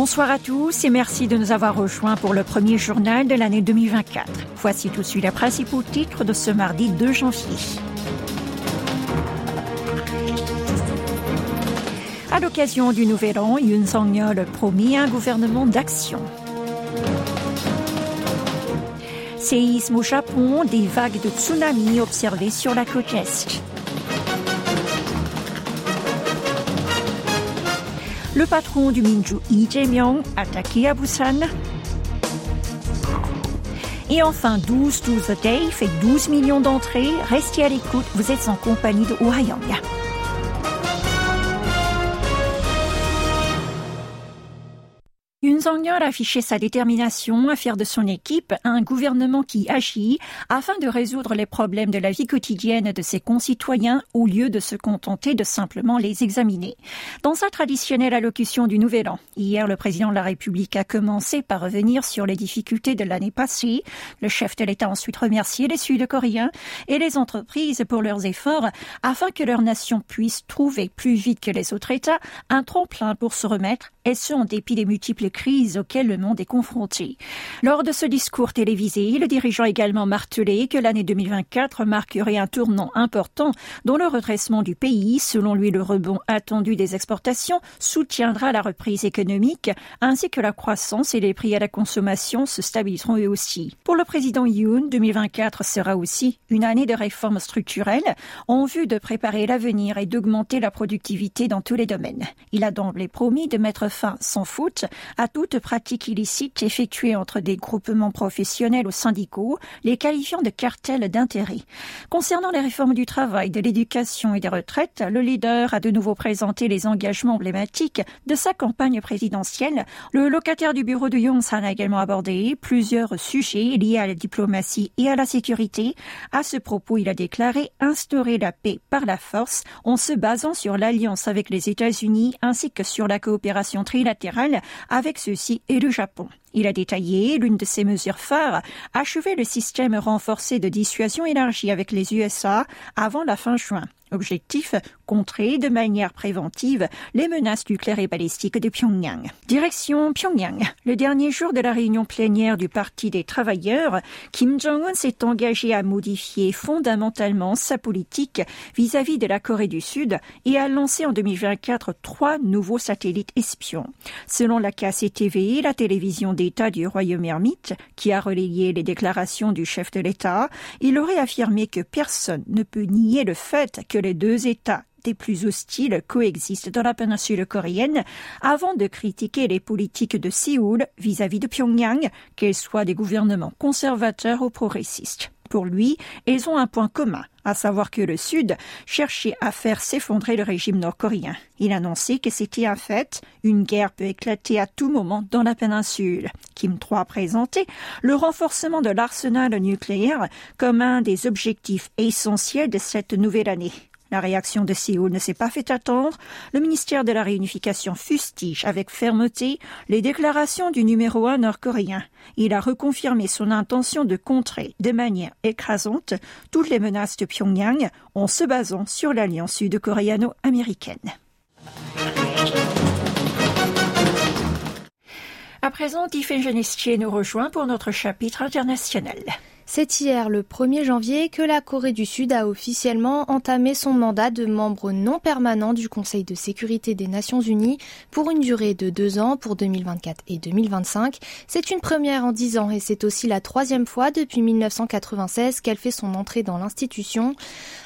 Bonsoir à tous et merci de nous avoir rejoints pour le premier journal de l'année 2024. Voici tout de suite les principaux titres de ce mardi 2 janvier. À l'occasion du Nouvel An, Yoon Song-yeol promis un gouvernement d'action. Séisme au Japon, des vagues de tsunami observées sur la côte Est. Le patron du Minju Lee Jae-myung attaqué à Busan. Et enfin, 12 12 The Day fait 12 millions d'entrées. Restez à l'écoute, vous êtes en compagnie de Oh Yoon a affiché sa détermination à faire de son équipe un gouvernement qui agit afin de résoudre les problèmes de la vie quotidienne de ses concitoyens au lieu de se contenter de simplement les examiner. Dans sa traditionnelle allocution du Nouvel An, hier, le président de la République a commencé par revenir sur les difficultés de l'année passée. Le chef de l'État a ensuite remercié les Sud-Coréens et les entreprises pour leurs efforts afin que leur nation puisse trouver plus vite que les autres États un tremplin pour se remettre et ce en dépit des multiples crises auxquelles le monde est confronté. Lors de ce discours télévisé, le dirigeant a également martelé que l'année 2024 marquerait un tournant important dans le redressement du pays. Selon lui, le rebond attendu des exportations soutiendra la reprise économique ainsi que la croissance et les prix à la consommation se stabiliseront eux aussi. Pour le président Yoon, 2024 sera aussi une année de réformes structurelles en vue de préparer l'avenir et d'augmenter la productivité dans tous les domaines. Il a d'emblée promis de mettre fin sans faute à toute pratique illicite effectuée entre des groupements professionnels ou syndicaux, les qualifiant de cartels d'intérêt. Concernant les réformes du travail, de l'éducation et des retraites, le leader a de nouveau présenté les engagements emblématiques de sa campagne présidentielle. Le locataire du bureau de Yongsan a également abordé plusieurs sujets liés à la diplomatie et à la sécurité. À ce propos, il a déclaré instaurer la paix par la force en se basant sur l'alliance avec les États-Unis ainsi que sur la coopération trilatérale avec et le Japon. Il a détaillé l'une de ses mesures phares, achever le système renforcé de dissuasion élargie avec les USA avant la fin juin. Objectif, contrer de manière préventive les menaces nucléaires et balistiques de Pyongyang. Direction Pyongyang. Le dernier jour de la réunion plénière du Parti des travailleurs, Kim Jong-un s'est engagé à modifier fondamentalement sa politique vis-à-vis de la Corée du Sud et a lancé en 2024 trois nouveaux satellites espions. Selon la KCTV, la télévision d'État du Royaume ermite, qui a relayé les déclarations du chef de l'État, il aurait affirmé que personne ne peut nier le fait que les deux États des plus hostiles coexistent dans la péninsule coréenne avant de critiquer les politiques de Séoul vis-à-vis de Pyongyang, qu'elles soient des gouvernements conservateurs ou progressistes. Pour lui, ils ont un point commun, à savoir que le Sud cherchait à faire s'effondrer le régime nord-coréen. Il annonçait que c'était un fait, une guerre peut éclater à tout moment dans la péninsule. Kim III a présenté le renforcement de l'arsenal nucléaire comme un des objectifs essentiels de cette nouvelle année. La réaction de Séoul ne s'est pas fait attendre. Le ministère de la Réunification fustige avec fermeté les déclarations du numéro un nord-coréen. Il a reconfirmé son intention de contrer de manière écrasante toutes les menaces de Pyongyang en se basant sur l'alliance sud-coréano-américaine. À présent, Tiffany Genestier nous rejoint pour notre chapitre international. C'est hier, le 1er janvier, que la Corée du Sud a officiellement entamé son mandat de membre non permanent du Conseil de sécurité des Nations Unies pour une durée de deux ans pour 2024 et 2025. C'est une première en dix ans et c'est aussi la troisième fois depuis 1996 qu'elle fait son entrée dans l'institution.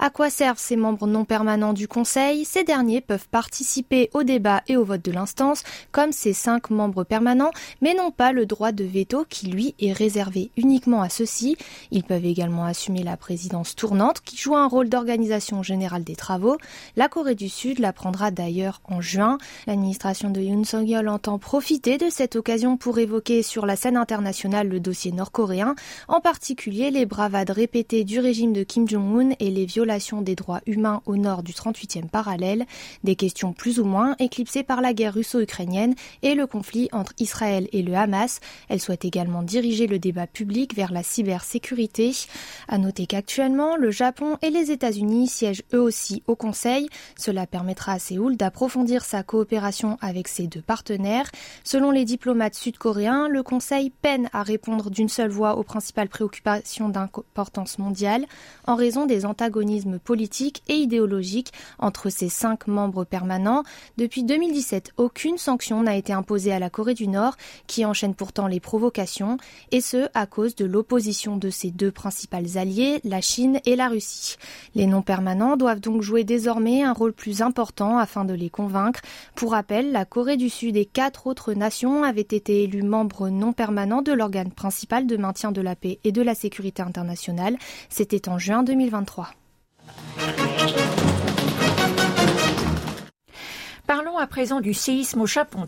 À quoi servent ces membres non permanents du Conseil? Ces derniers peuvent participer au débat et au vote de l'instance, comme ces cinq membres permanents, mais n'ont pas le droit de veto qui, lui, est réservé uniquement à ceux-ci. Ils peuvent également assumer la présidence tournante qui joue un rôle d'organisation générale des travaux. La Corée du Sud la prendra d'ailleurs en juin. L'administration de Yoon Song-yeol entend profiter de cette occasion pour évoquer sur la scène internationale le dossier nord-coréen, en particulier les bravades répétées du régime de Kim Jong-un et les violations des droits humains au nord du 38e parallèle, des questions plus ou moins éclipsées par la guerre russo-ukrainienne et le conflit entre Israël et le Hamas. Elle souhaite également diriger le débat public vers la cybersécurité sécurité. À noter qu'actuellement, le Japon et les États-Unis siègent eux aussi au Conseil. Cela permettra à Séoul d'approfondir sa coopération avec ses deux partenaires. Selon les diplomates sud-coréens, le Conseil peine à répondre d'une seule voix aux principales préoccupations d'importance mondiale en raison des antagonismes politiques et idéologiques entre ses cinq membres permanents. Depuis 2017, aucune sanction n'a été imposée à la Corée du Nord, qui enchaîne pourtant les provocations, et ce à cause de l'opposition de ses deux principales alliés, la Chine et la Russie. Les non-permanents doivent donc jouer désormais un rôle plus important afin de les convaincre. Pour rappel, la Corée du Sud et quatre autres nations avaient été élues membres non permanents de l'organe principal de maintien de la paix et de la sécurité internationale. C'était en juin 2023. Parlons à présent du séisme au Japon.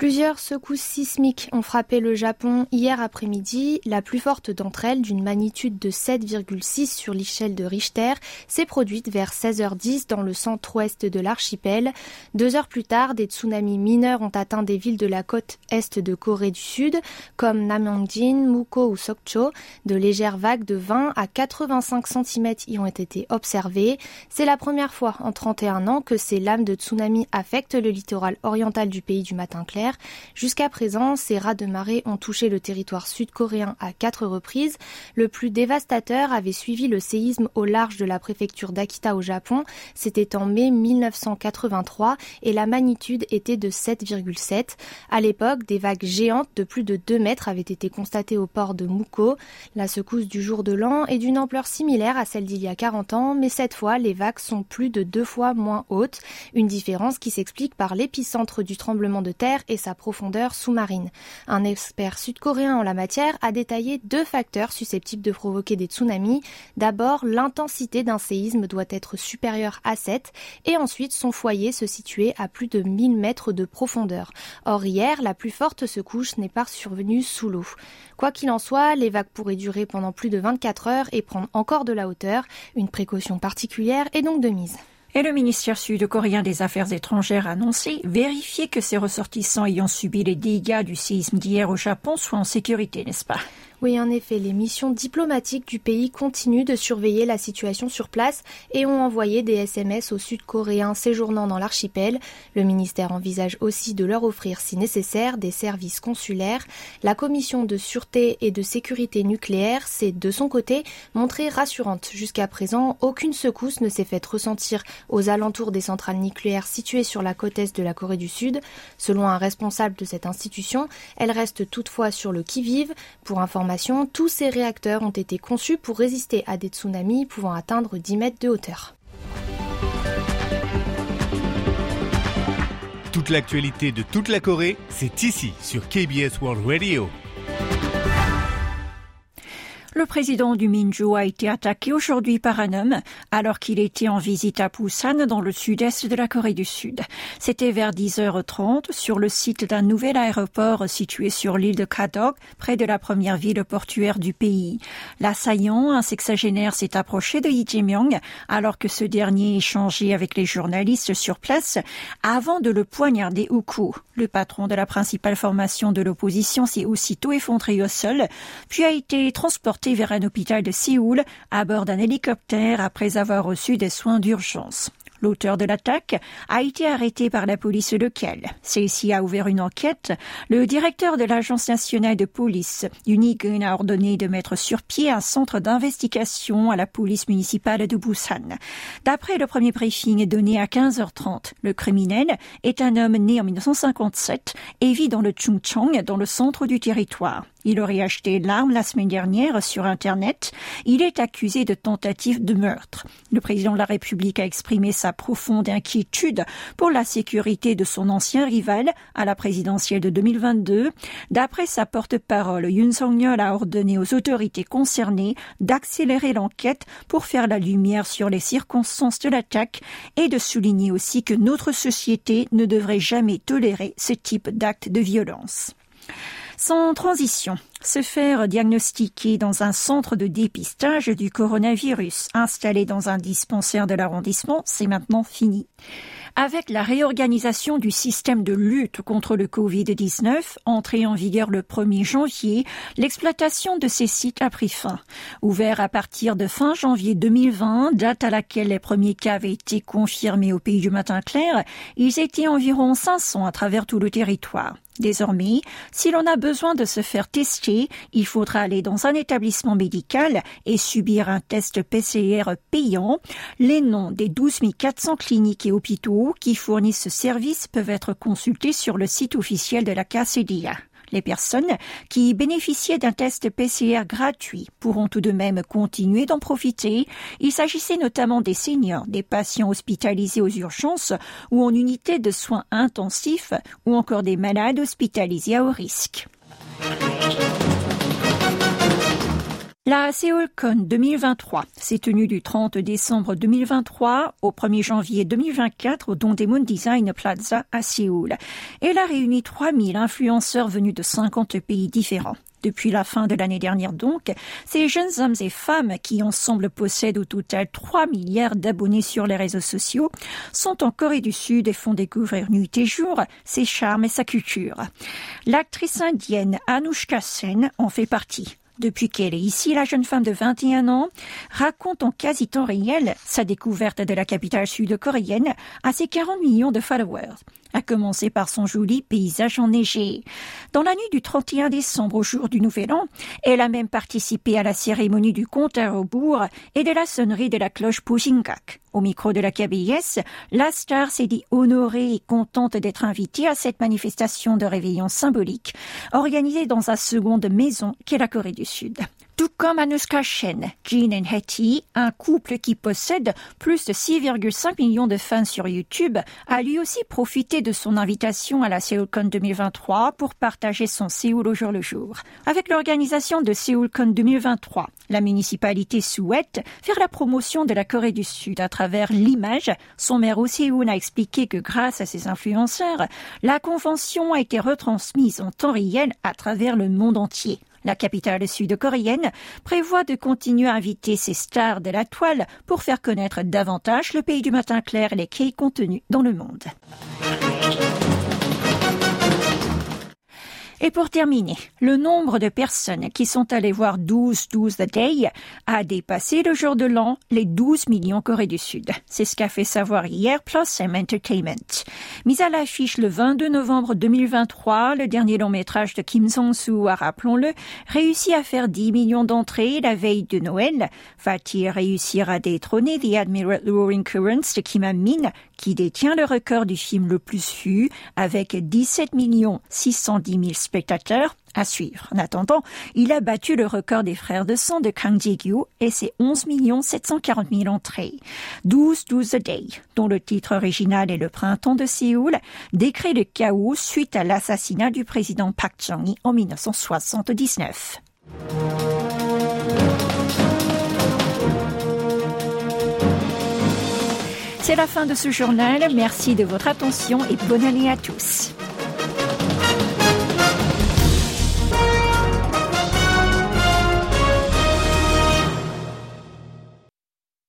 Plusieurs secousses sismiques ont frappé le Japon hier après-midi. La plus forte d'entre elles, d'une magnitude de 7,6 sur l'échelle de Richter, s'est produite vers 16h10 dans le centre-ouest de l'archipel. Deux heures plus tard, des tsunamis mineurs ont atteint des villes de la côte est de Corée du Sud, comme Namyongjin, Muko ou Sokcho. De légères vagues de 20 à 85 cm y ont été observées. C'est la première fois en 31 ans que ces lames de tsunami affectent le littoral oriental du pays du matin clair Jusqu'à présent, ces rats de marée ont touché le territoire sud-coréen à quatre reprises. Le plus dévastateur avait suivi le séisme au large de la préfecture d'Akita au Japon. C'était en mai 1983 et la magnitude était de 7,7. À l'époque, des vagues géantes de plus de 2 mètres avaient été constatées au port de Muko. La secousse du jour de l'an est d'une ampleur similaire à celle d'il y a 40 ans, mais cette fois, les vagues sont plus de deux fois moins hautes. Une différence qui s'explique par l'épicentre du tremblement de terre et sa profondeur sous-marine. Un expert sud-coréen en la matière a détaillé deux facteurs susceptibles de provoquer des tsunamis. D'abord, l'intensité d'un séisme doit être supérieure à 7 et ensuite son foyer se situer à plus de 1000 mètres de profondeur. Or hier, la plus forte secousse n'est pas survenue sous l'eau. Quoi qu'il en soit, les vagues pourraient durer pendant plus de 24 heures et prendre encore de la hauteur. Une précaution particulière est donc de mise. Et le ministère sud-coréen des Affaires étrangères a annoncé vérifier que ses ressortissants ayant subi les dégâts du séisme d'hier au Japon soient en sécurité, n'est-ce pas? Oui, en effet, les missions diplomatiques du pays continuent de surveiller la situation sur place et ont envoyé des SMS aux Sud-Coréens séjournant dans l'archipel. Le ministère envisage aussi de leur offrir, si nécessaire, des services consulaires. La commission de sûreté et de sécurité nucléaire s'est, de son côté, montrée rassurante. Jusqu'à présent, aucune secousse ne s'est faite ressentir aux alentours des centrales nucléaires situées sur la côte est de la Corée du Sud. Selon un responsable de cette institution, elle reste toutefois sur le qui-vive. Pour tous ces réacteurs ont été conçus pour résister à des tsunamis pouvant atteindre 10 mètres de hauteur. Toute l'actualité de toute la Corée, c'est ici sur KBS World Radio. Le président du Minju a été attaqué aujourd'hui par un homme alors qu'il était en visite à Busan dans le sud-est de la Corée du Sud. C'était vers 10h30 sur le site d'un nouvel aéroport situé sur l'île de Kadok, près de la première ville portuaire du pays. L'assaillant, un sexagénaire, s'est approché de Lee Jae-myung alors que ce dernier échangeait avec les journalistes sur place avant de le poignarder au cou. Le patron de la principale formation de l'opposition s'est aussitôt effondré au sol, puis a été transporté vers un hôpital de Séoul à bord d'un hélicoptère après avoir reçu des soins d'urgence. L'auteur de l'attaque a été arrêté par la police locale. Celle-ci a ouvert une enquête. Le directeur de l'Agence nationale de police, Unigun, a ordonné de mettre sur pied un centre d'investigation à la police municipale de Busan. D'après le premier briefing donné à 15h30, le criminel est un homme né en 1957 et vit dans le Chungcheong, dans le centre du territoire. Il aurait acheté l'arme la semaine dernière sur Internet. Il est accusé de tentative de meurtre. Le président de la République a exprimé sa profonde inquiétude pour la sécurité de son ancien rival à la présidentielle de 2022. D'après sa porte-parole, Yoon Song-yeol a ordonné aux autorités concernées d'accélérer l'enquête pour faire la lumière sur les circonstances de l'attaque et de souligner aussi que notre société ne devrait jamais tolérer ce type d'acte de violence. Sans transition, se faire diagnostiquer dans un centre de dépistage du coronavirus installé dans un dispensaire de l'arrondissement, c'est maintenant fini. Avec la réorganisation du système de lutte contre le Covid-19, entrée en vigueur le 1er janvier, l'exploitation de ces sites a pris fin. Ouvert à partir de fin janvier 2020, date à laquelle les premiers cas avaient été confirmés au pays du matin clair, ils étaient environ 500 à travers tout le territoire. Désormais, si l'on a besoin de se faire tester, il faudra aller dans un établissement médical et subir un test PCR payant. Les noms des 12 400 cliniques et hôpitaux qui fournissent ce service peuvent être consultés sur le site officiel de la KCDA. Les personnes qui bénéficiaient d'un test PCR gratuit pourront tout de même continuer d'en profiter. Il s'agissait notamment des seniors, des patients hospitalisés aux urgences ou en unité de soins intensifs ou encore des malades hospitalisés à haut risque. La SeoulCon 2023 s'est tenue du 30 décembre 2023 au 1er janvier 2024 au Dongdaemun Design Plaza à Séoul. Elle a réuni 3000 influenceurs venus de 50 pays différents. Depuis la fin de l'année dernière donc, ces jeunes hommes et femmes qui ensemble possèdent au total 3 milliards d'abonnés sur les réseaux sociaux sont en Corée du Sud et font découvrir nuit et jour ses charmes et sa culture. L'actrice indienne Anushka Sen en fait partie. Depuis qu'elle est ici, la jeune femme de 21 ans raconte en quasi temps réel sa découverte de la capitale sud-coréenne à ses 40 millions de followers à commencer par son joli paysage enneigé. Dans la nuit du 31 décembre au jour du Nouvel An, elle a même participé à la cérémonie du compte à rebours et de la sonnerie de la cloche Pujingak. Au micro de la KBS, la star s'est dit honorée et contente d'être invitée à cette manifestation de réveillon symbolique organisée dans sa seconde maison qu'est la Corée du Sud. Tout comme Anushka Shen, Jean et Hetty, un couple qui possède plus de 6,5 millions de fans sur YouTube, a lui aussi profité de son invitation à la SeoulCon 2023 pour partager son Séoul au jour le jour. Avec l'organisation de SeoulCon 2023, la municipalité souhaite faire la promotion de la Corée du Sud à travers l'image. Son maire au Séoul a expliqué que grâce à ses influenceurs, la convention a été retransmise en temps réel à travers le monde entier. La capitale sud-coréenne prévoit de continuer à inviter ses stars de la toile pour faire connaître davantage le pays du matin clair et les quais contenus dans le monde. Et pour terminer, le nombre de personnes qui sont allées voir 12-12 The Day a dépassé le jour de l'an les 12 millions Corée du Sud. C'est ce qu'a fait savoir hier Plus M Entertainment. Mis à l'affiche le 22 novembre 2023, le dernier long métrage de Kim Song-soo a, rappelons-le, réussi à faire 10 millions d'entrées la veille de Noël. Va-t-il réussir à détrôner The Admiral Roaring Currents de Kim Min, qui détient le record du film le plus vu avec 17 610 000 spectateurs à suivre. En attendant, il a battu le record des frères de sang de Kang Ji-gyu et ses 11 740 000 entrées. 12 12 a Day, dont le titre original est Le printemps de Séoul, décret le chaos suite à l'assassinat du président Park Chung-hee en 1979. C'est la fin de ce journal. Merci de votre attention et bonne année à tous.